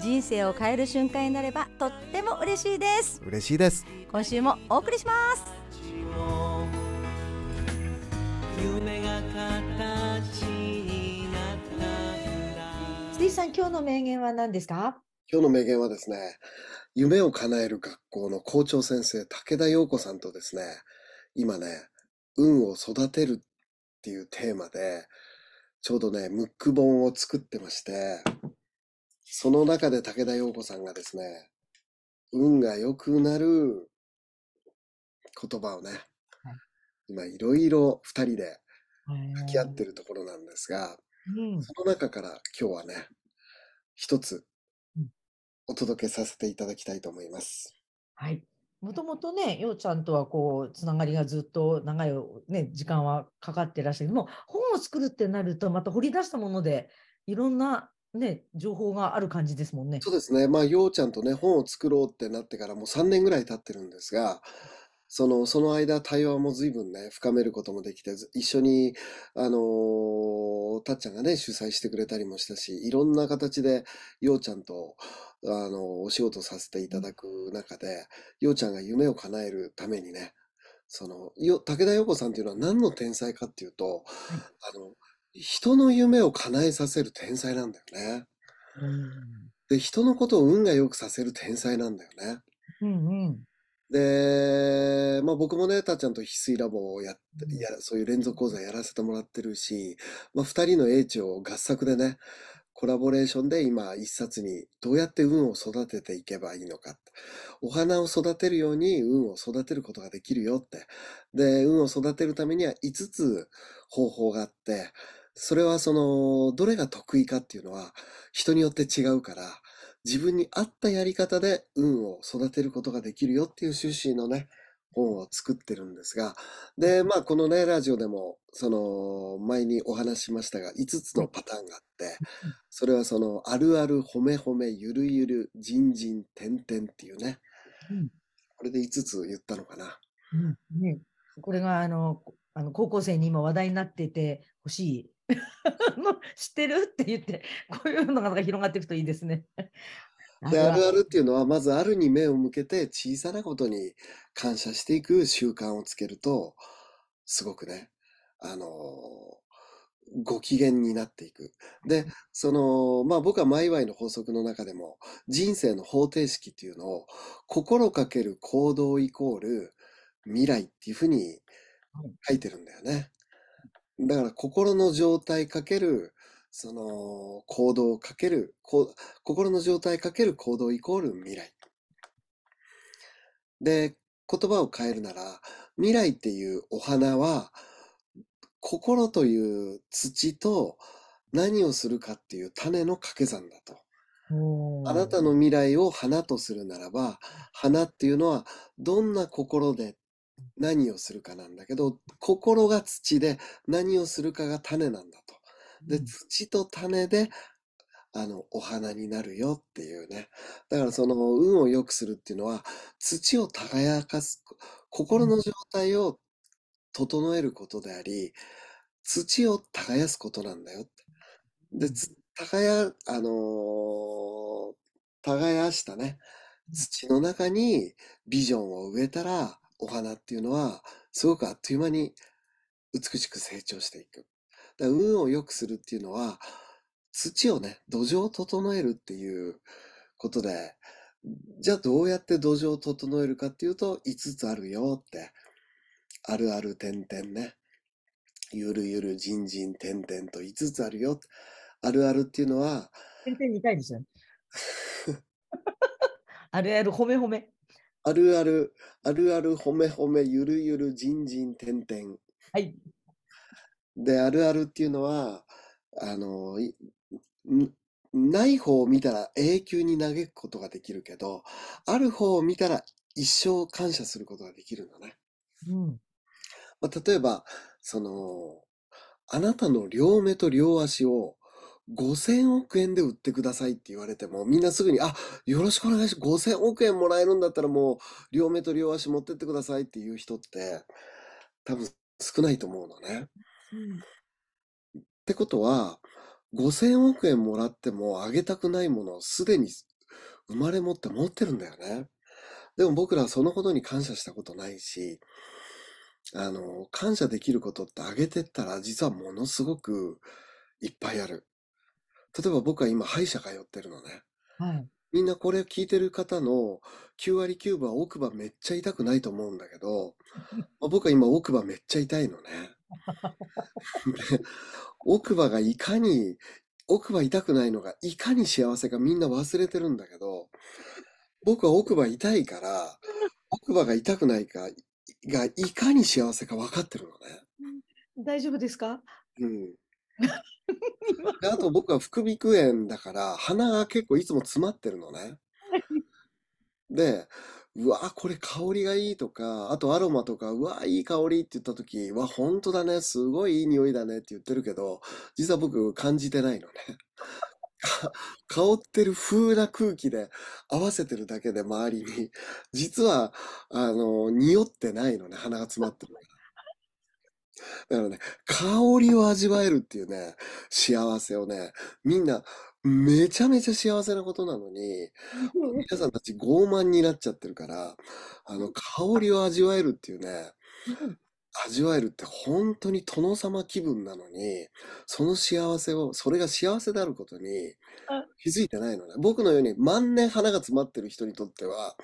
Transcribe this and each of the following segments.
人生を変える瞬間になればとっても嬉しいです。嬉しいです。今週もお送りします。夢が形になったらスティーさん、今日の名言は何ですか？今日の名言はですね夢を叶える学校の校長先生武田陽子さんとですね今ね運を育てるっていうテーマでちょうどねムック本を作ってましてその中で武田陽子さんがですね運が良くなる言葉をね今いろいろ二人で向き合ってるところなんですがうん、その中から今日はね一つうん。お届けさせていただきたいと思います。はい。もともとね、ようちゃんとはこう、つながりがずっと長い、ね、時間はかかってらっしゃる。けども、本を作るってなると、また掘り出したもので、いろんなね、情報がある感じですもんね。そうですね。まあ、ようちゃんとね、本を作ろうってなってからもう3年ぐらい経ってるんですが、その、その間、対話も随分ね、深めることもできて、ず一緒に、あのーたっちゃんがね、主催してくれたりもしたし、いろんな形で、ようちゃんと、あのお仕事させていただく中で、ようちゃんが夢を叶えるためにね、その、よ、武田陽子さんっていうのは何の天才かっていうと、あの、人の夢を叶えさせる天才なんだよね。うん。で、人のことを運が良くさせる天才なんだよね。うんうん。で、まあ僕もね、たっちゃんと翡翠ラボをやっうんや、そういう連続講座やらせてもらってるし、まあ二人の英知を合作でね、コラボレーションで今一冊にどうやって運を育てていけばいいのか。お花を育てるように運を育てることができるよって。で、運を育てるためには5つ方法があって、それはその、どれが得意かっていうのは人によって違うから、自分に合ったやり方で運を育てることができるよっていう趣旨のね、本を作ってるんですが、で、まあこのね、ラジオでも、その、前にお話ししましたが、5つのパターンがあって、それはその、あるある、ほめほめ、ゆるゆる、じんじん、てんてんっていうね、うんこれで5つ言ったのかな。うんね、これがあのこあの高校生に今話題になっててほしい。知ってる？って言って、こういうのが広がっていくといいですね。で、あるはあるっていうのは、まずあるに目を向けて小さなことに感謝していく習慣をつけると、すごくね、あのーご機嫌になっていく。で、その、まあ僕はマイワイの法則の中でも、人生の方程式っていうのを、心かける行動イコール未来っていうふうに書いてるんだよね。だから心の状態かける、その行動かける、こう心の状態かける行動イコール未来。で、言葉を変えるなら、未来っていうお花は、心という土と何をするかっていう種の掛け算だと。あなたの未来を花とするならば、花っていうのはどんな心で何をするかなんだけど、心が土で何をするかが種なんだと。で、うん土と種で、あの、お花になるよっていうね。だからその運を良くするっていうのは、土を耕す、心の状態を整えることであり、土を耕すことなんだよって。で、つ耕、あのー耕したね、土の中にビジョンを植えたら、お花っていうのは、すごくあっという間に美しく成長していく。だから運を良くするっていうのは、土をね、土壌を整えるっていうことで、じゃあどうやって土壌を整えるかっていうと、5つあるよって。あるある点々ね。ゆるゆるじんじん点々と5つあるよ。あるあるっていうのは、点々2回ですよね。あるある褒め褒め。あるある、あるあるほめほめゆるゆるじんじん点々。はい。で、あるあるっていうのは、あの、いんない方を見たら永久に嘆くことができるけど、ある方を見たら一生感謝することができるのね。うん。まあ、例えば、その、あなたの両目と両足を5000億円で売ってくださいって言われても、みんなすぐに、あ、よろしくお願いします。5000億円もらえるんだったらもう、両目と両足持ってってくださいっていう人って、多分少ないと思うのね。ってことは、5000億円もらってもあげたくないものをすでに生まれ持って持ってるんだよね。でも僕らはそのことに感謝したことないし、あの、感謝できることってあげてったら実はものすごくいっぱいある。例えば僕は今歯医者通ってるのね。はい。みんなこれ聞いてる方の9割9分は奥歯めっちゃ痛くないと思うんだけど、まあ僕は今奥歯めっちゃ痛いのね。で奥歯がいかに、奥歯痛くないのがいかに幸せかみんな忘れてるんだけど、僕は奥歯痛いから、奥歯が痛くないか、がいかに幸せか分かってるのね。大丈夫ですか？うん。であと僕は副鼻腔炎だから鼻が結構いつも詰まってるのね。で、うわ、これ香りがいいとか、あとアロマとか、うわ、いい香りって言った時、うわ、本当だね、すごいいい匂いだねって言ってるけど、実は僕感じてないのね。か香ってる風な空気で合わせてるだけで周りに、実は、あの、匂ってないのね、鼻が詰まってる。だからね、香りを味わえるっていうね、幸せをね、みんな、めちゃめちゃ幸せなことなのに、皆さんたち傲慢になっちゃってるから、あの、香りを味わえるっていうね、味わえるって本当に殿様気分なのに、その幸せを、それが幸せであることにあ気づいてないのね。僕のように万年花が詰まってる人にとっては、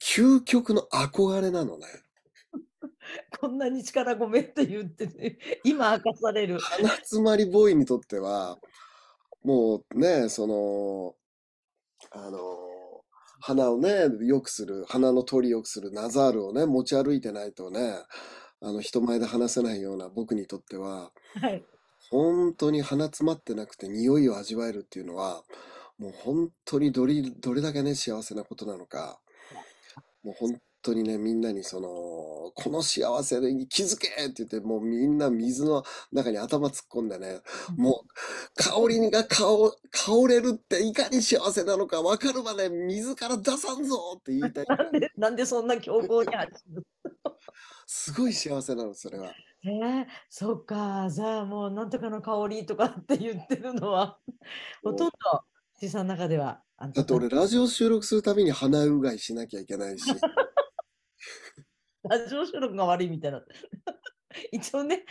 究極の憧れなのね。こんなに力ごめんって言ってね、今明かされる。鼻詰まりボーイにとっては、もうね、その、あの、鼻をね、良くする、鼻の通り良くするナザールをね、持ち歩いてないとね、あの、人前で話せないような僕にとっては、はい。本当に鼻詰まってなくて匂いを味わえるっていうのは、もう本当にどれ、どれだけね、幸せなことなのか、もう本当にね、みんなにその、この幸せに気づけって言って、もうみんな水の中に頭突っ込んでね、もう香りが香、香れるっていかに幸せなのか分かるまで水から出さんぞって言いたい。なんで、なんでそんな強行に走るすごい幸せなの、それは。えー、そっか、じゃあもうなんとかの香りとかって言ってるのは、ほとんど、ちさんの中では、だって俺ラジオ収録するたびに鼻うがいしなきゃいけないし、ラジオ収録が悪いみたいな。一応ね、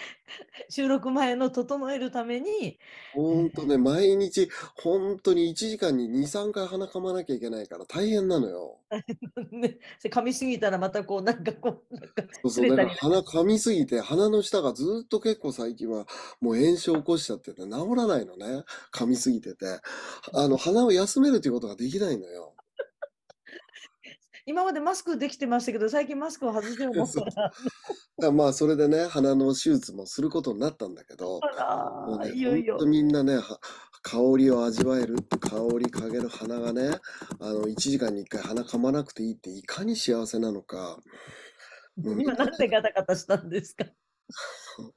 収録前の整えるために、ほんとね、毎日、本当に1時間に2、3回鼻かまなきゃいけないから大変なのよ。ね、噛みすぎたらまたこう、なんかこう、なんかそうそう、だから鼻噛みすぎて、鼻の下がずーっと結構最近はもう炎症起こしちゃってて治らないのね。噛みすぎてて。あの、鼻を休めるっていうことができないのよ。今までマスクできてましたけど、最近マスクを外してるもんそうから。だからまあ、それでね、鼻の手術もすることになったんだけど、あらね、いよいよ。みんなね、は香りを味わえる香り嗅げる鼻がね、あの、1時間に1回鼻噛まなくていいっていかに幸せなのか。今なんでガタガタしたんですか？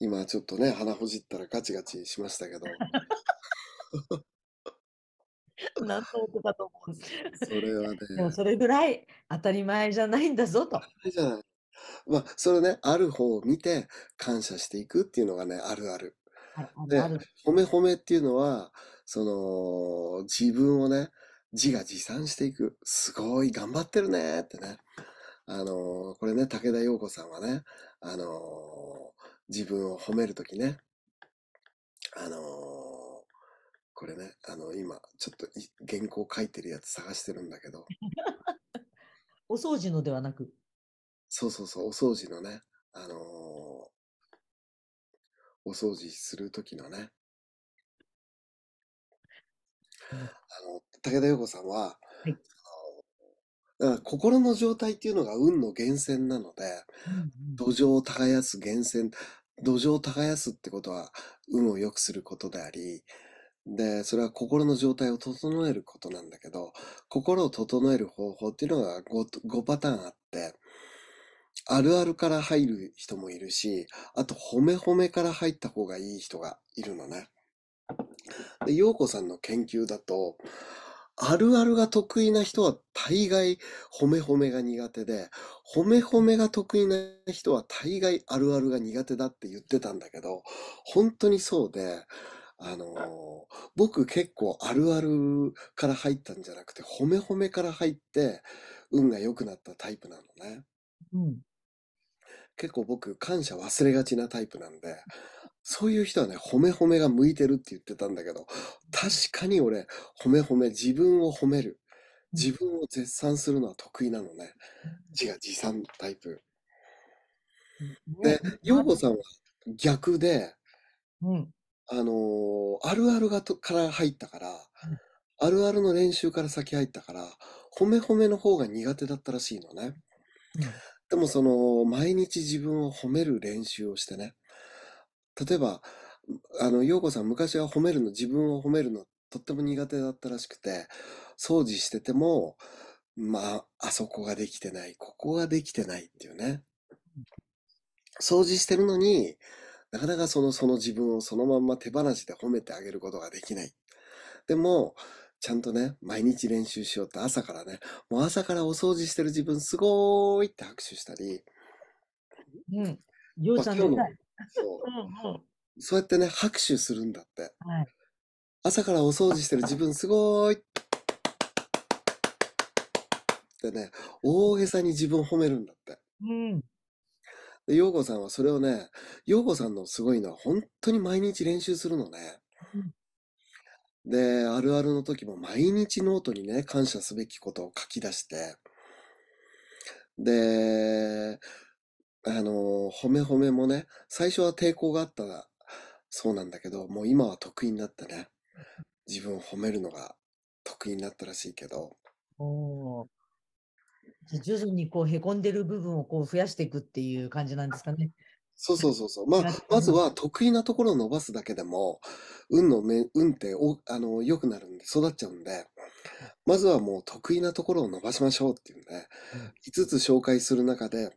今ちょっとね、鼻ほじったらガチガチしましたけど、何の音かと思う。それはね、でもそれぐらい当たり前じゃないんだぞと。じゃない。まあ、それね、ある方を見て感謝していくっていうのがね、あるある。はいあで。褒め褒めっていうのは、その、自分をね、自画自賛していく。すごい頑張ってるねってね。あのーこれね、武田陽子さんはね、あのー自分を褒めるときね、あのーこれね、あの、今、ちょっとい原稿書いてるやつ探してるんだけど、お掃除のではなく。そうそうそう、お掃除のね、あのーお掃除するときのね、うん。あの、武田陽子さんは、い。あのだから心の状態っていうのが運の源泉なので、土壌を耕す源泉、土壌を耕すってことは運を良くすることであり、で、それは心の状態を整えることなんだけど、心を整える方法っていうのが 5, 5パターンあって、あるあるから入る人もいるし、あと褒め褒めから入った方がいい人がいるのね。で、陽子さんの研究だと、あるあるが得意な人は大概褒め褒めが苦手で、褒め褒めが得意な人は大概あるあるが苦手だって言ってたんだけど、本当にそうで、あのー僕結構あるあるから入ったんじゃなくて、褒め褒めから入って、運が良くなったタイプなのね。うん。結構僕、感謝忘れがちなタイプなんで、そういう人はね、褒め褒めが向いてるって言ってたんだけど、確かに俺、褒め褒め、自分を褒める。自分を絶賛するのは得意なのね。自画自賛タイプ。で、陽子さんは逆で、うん。あのーあるあるがとから入ったから、あるあるの練習から先入ったから、褒め褒めの方が苦手だったらしいのね。でもその、毎日自分を褒める練習をしてね。例えば、あの、陽子さん昔は褒めるの、自分を褒めるのとっても苦手だったらしくて、掃除してても、まあ、あそこができてない、ここができてないっていうね。掃除してるのに、なかなかその、その自分をそのまんま手放しで褒めてあげることができない。でも、ちゃんとね、毎日練習しようって朝からね、もう朝からお掃除してる自分すごーいって拍手したり、うん。ようちゃの。そううんうん。そうやってね、拍手するんだって。はい。朝からお掃除してる自分すごーいってね、大げさに自分を褒めるんだって。うん。で、陽子さんはそれをね、陽子さんのすごいのは本当に毎日練習するのね。で、あるあるの時も毎日ノートにね、感謝すべきことを書き出して、で、あの、褒め褒めもね、最初は抵抗があったそうなんだけど、もう今は得意になってね、自分を褒めるのが得意になったらしいけど、おー徐々にこうへこんでる部分をこう増やしていくっていう感じなんですかね。そうそうそうそう。まあまずは得意なところを伸ばすだけでも、運のめ、運ってお、あの、良くなるんで、育っちゃうんで、まずはもう得意なところを伸ばしましょうっていうんで、5つ紹介する中で、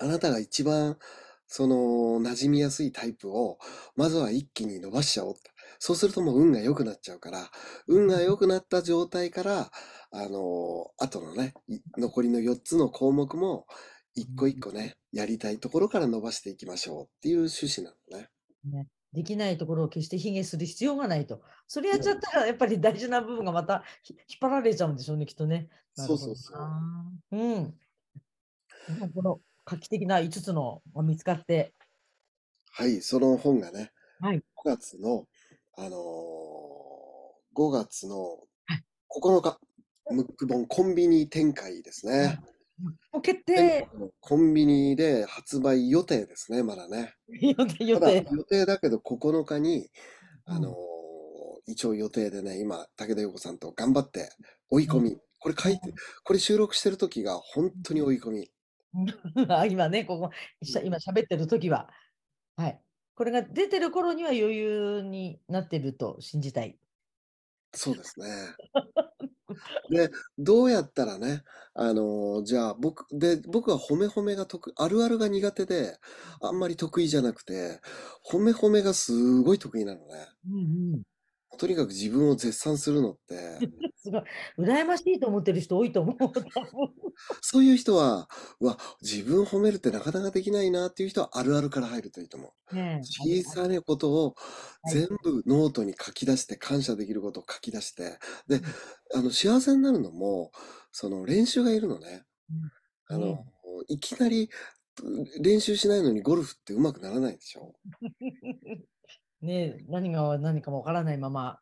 あなたが一番、その、馴染みやすいタイプを、まずは一気に伸ばしちゃおうって。そうするともう運が良くなっちゃうから、運が良くなった状態から、あの、後のね、い残りの4つの項目も、一個一個ね、やりたいところから伸ばしていきましょうっていう趣旨なのね。できないところを決して卑下する必要がないと。それやっちゃったらやっぱり大事な部分がまたひ引っ張られちゃうんでしょうね、きっとね。そうそうそうなうん。この画期的な5つのが見つかって、はい、その本がね、はい。5月の、あのー、5月のはい9日、ムック本コンビニ展開ですね。もう決定コンビニで発売予定ですね、まだね。予定予定。予定だけど9日に、うんあのー一応予定でね、今、武田陽子さんと頑張って追い込み。これ書いて、これ収録してる時が本当に追い込み。あ今ね、ここ、しゃ今喋ってる時は。はい。これが出てる頃には余裕になってると信じたい。そうですね。で、どうやったらね、あのーじゃあ僕、で、僕は褒め褒めが得、あるあるが苦手で、あんまり得意じゃなくて、褒め褒めがすごい得意なのね。うんうん。とにかく自分を絶賛するのって、すごい。羨ましいと思ってる人多いと思う。多分そういう人は、うわ、自分褒めるってなかなかできないなっていう人はあるあるから入るといいと思う。ね小さなことをはい全部ノートに書き出して、感謝できることを書き出して、で、あの、幸せになるのも、その練習がいるのね。あうんの、いきなり練習しないのにゴルフって上手くならないでしょ。ねえ何が何かもわからないまま。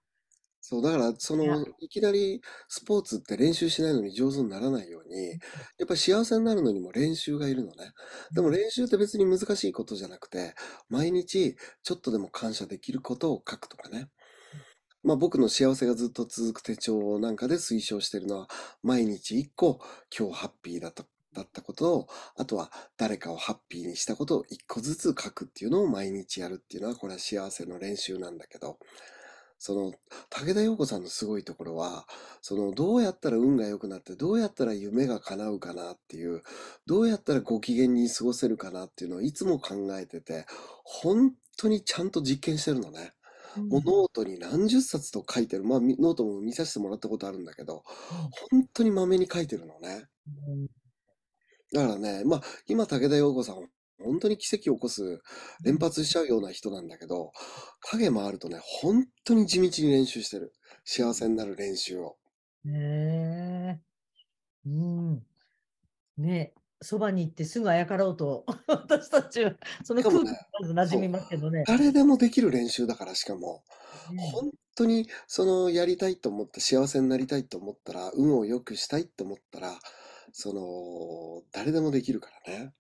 そう、だから、その、いきなりスポーツって練習しないのに上手にならないように、やっぱり幸せになるのにも練習がいるのね。でも練習って別に難しいことじゃなくて、毎日ちょっとでも感謝できることを書くとかね。まあ僕の幸せがずっと続く手帳なんかで推奨してるのは、毎日一個今日ハッピーだった、だったことを、あとは誰かをハッピーにしたことを一個ずつ書くっていうのを毎日やるっていうのは、これは幸せの練習なんだけど、その、武田陽子さんのすごいところは、その、どうやったら運が良くなって、どうやったら夢が叶うかなっていう、どうやったらご機嫌に過ごせるかなっていうのをいつも考えてて、本当にちゃんと実験してるのね。もうノートに何十冊と書いてる。まあ、みノートも見させてもらったことあるんだけど、本当にまめに書いてるのね。うんだからね、まあ、今、武田陽子さん、本当に奇跡を起こす、連発しちゃうような人なんだけど、影もあるとね、本当に地道に練習してる。幸せになる練習を。ねえ。うん。ねそばに行ってすぐあやかろうと、私たちは、そのしかも空気ねにまず馴染みますけどね。誰でもできる練習だから、しかも、ね本当に、その、やりたいと思って、幸せになりたいと思ったら、運を良くしたいと思ったら、その、誰でもできるからね。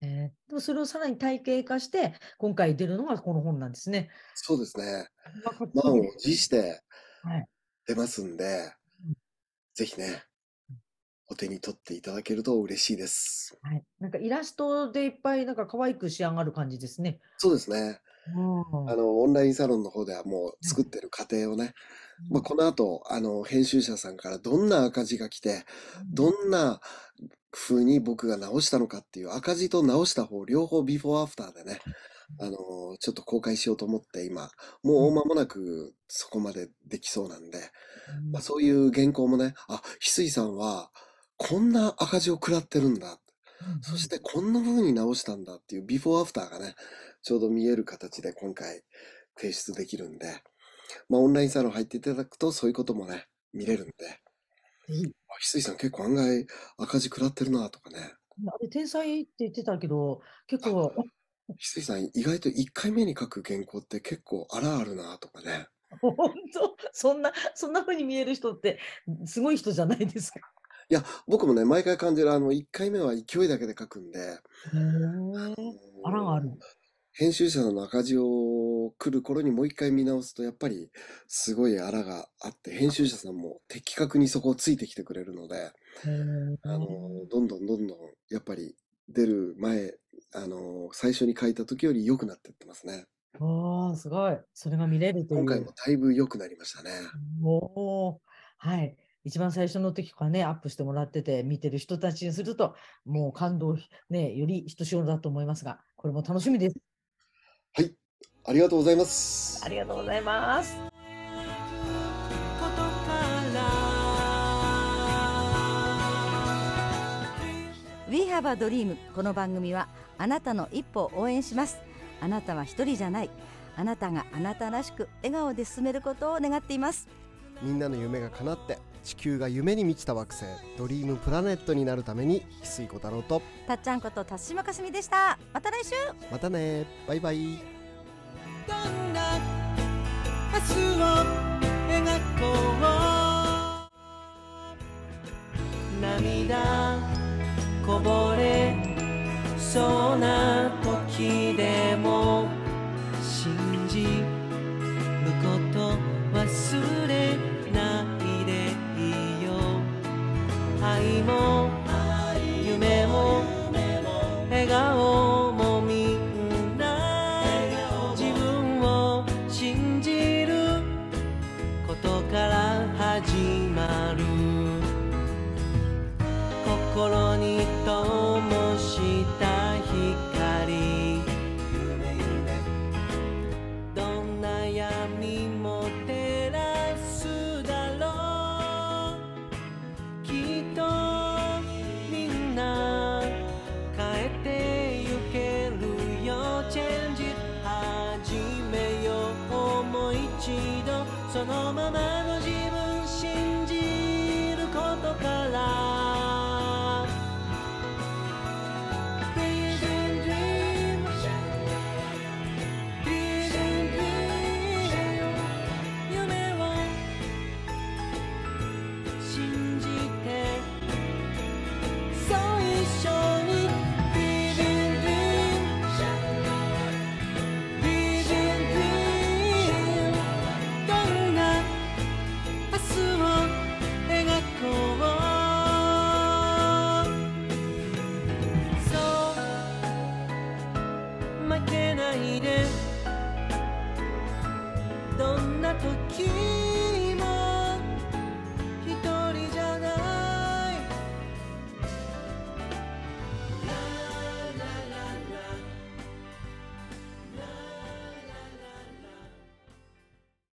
えーでもそれをさらに体系化して、今回出るのがこの本なんですね。そうですね。満を持してはい出ますんでうん、ぜひね、お手に取っていただけると嬉しいです。はい。なんかイラストでいっぱいなんか可愛く仕上がる感じですね。そうですね。うん。あの、オンラインサロンの方ではもう作ってる過程をね、まあ、この後、あの、編集者さんからどんな赤字が来て、どんな風に僕が直したのかっていう赤字と直した方、両方ビフォーアフターでね、あの、ちょっと公開しようと思って今、もう間もなくそこまでできそうなんで、うん。まあ、そういう原稿もね、あ、翡翠さんはこんな赤字を食らってるんだ。うんそしてこんな風に直したんだっていうビフォーアフターがね、ちょうど見える形で今回提出できるんで、まあオンラインサロン入っていただくとそういうこともね、見れるんで、ぜひあ翡翠さん結構案外赤字食らってるなとかね、あれ、天才って言ってたけど、結構、翡翠さん意外と1回目に書く原稿って結構あらあるなとかね、本当、そんな、そんな風に見える人って、すごい人じゃないですか。いや、僕もね、毎回感じるあの1回目は勢いだけで書くんで、へえあらがある。編集者の赤字を来る頃にもう一回見直すと、やっぱりすごいあらがあって、編集者さんも的確にそこをついてきてくれるので、へえあの、どんどんどんどん、やっぱり出る前、あの、最初に書いた時より良くなってってますね。ああ、すごい。それが見れるという。今回もだいぶ良くなりましたね。おお、はい。一番最初の時からね、アップしてもらってて、見てる人たちにすると、もう感動、ね、よりひとしおだと思いますが、これも楽しみです。はい。ありがとうございますあ。りがとうございます。We have a dream この番組はあなたの一歩を応援しますあなたは一人じゃないあなたがあなたらしく笑顔で進めることを願っていますみんなの夢が叶って地球が夢に満ちた惑星ドリームプラネットになるために翡翠小太郎と。たっちゃんこと田島かすみでした。また来週。またね。バイバイ。どんな明日を描こう。涙こぼれそうな時でも信じ忘